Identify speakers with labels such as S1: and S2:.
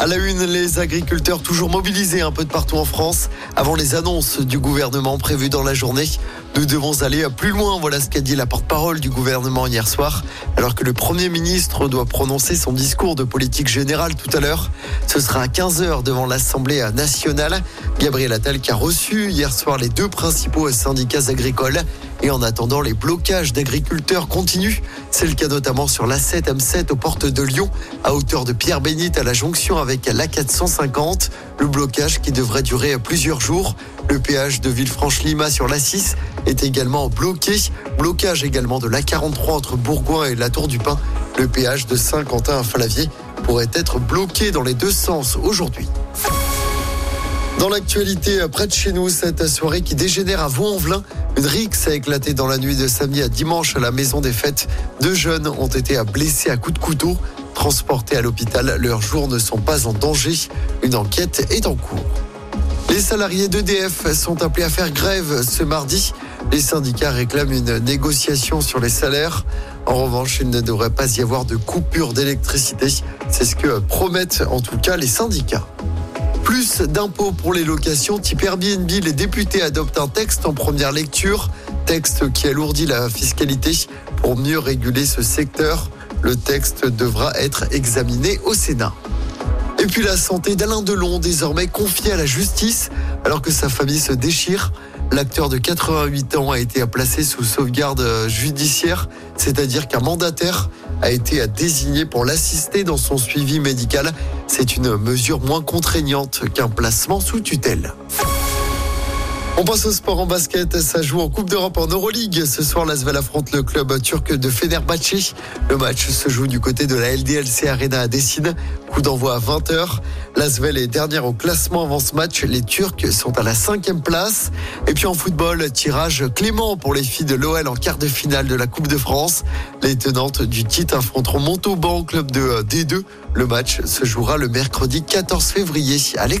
S1: À la une, les agriculteurs toujours mobilisés un peu de partout en France avant les annonces du gouvernement prévues dans la journée. Nous devons aller plus loin, voilà ce qu'a dit la porte-parole du gouvernement hier soir, alors que le Premier ministre doit prononcer son discours de politique générale tout à l'heure. Ce sera à 15h devant l'Assemblée nationale. Gabriel Attal qui a reçu hier soir les deux principaux syndicats agricoles. Et en attendant, les blocages d'agriculteurs continuent. C'est le cas notamment sur l'A7 M7 aux portes de Lyon, à hauteur de Pierre-Bénite à la jonction avec l'A450. Le blocage qui devrait durer plusieurs jours. Le péage de Villefranche-Lima sur l'A6 est également bloqué. Blocage également de l'A43 entre Bourgoin et la Tour du Pin. Le péage de Saint-Quentin-Falavier pourrait être bloqué dans les deux sens aujourd'hui. Dans l'actualité, près de chez nous, cette soirée qui dégénère à Vaux-en-Velin. Une rixe a éclaté dans la nuit de samedi à dimanche à la maison des fêtes. Deux jeunes ont été blessés à coups de couteau. Transportés à l'hôpital, leurs jours ne sont pas en danger. Une enquête est en cours. Les salariés d'EDF sont appelés à faire grève ce mardi. Les syndicats réclament une négociation sur les salaires. En revanche, il ne devrait pas y avoir de coupure d'électricité. C'est ce que promettent en tout cas les syndicats. Plus d'impôts pour les locations type Airbnb, les députés adoptent un texte en première lecture, texte qui alourdit la fiscalité pour mieux réguler ce secteur. Le texte devra être examiné au Sénat. Et puis la santé d'Alain Delon, désormais confié à la justice, alors que sa famille se déchire. L'acteur de 88 ans a été placé sous sauvegarde judiciaire, c'est-à-dire qu'un mandataire a été désigné pour l'assister dans son suivi médical. C'est une mesure moins contraignante qu'un placement sous tutelle. On passe au sport en basket. Ça joue en Coupe d'Europe en Euroleague. Ce soir, l'Asvel affronte le club turc de Fenerbahçe. Le match se joue du côté de la LDLC Arena à Dessine. Coup d'envoi à 20h. L'Asvel est dernière au classement avant ce match. Les Turcs sont à la cinquième place. Et puis en football, tirage clément pour les filles de l'OL en quart de finale de la Coupe de France. Les tenantes du titre affronteront Montauban, club de D2. Le match se jouera le mercredi 14 février. Allez.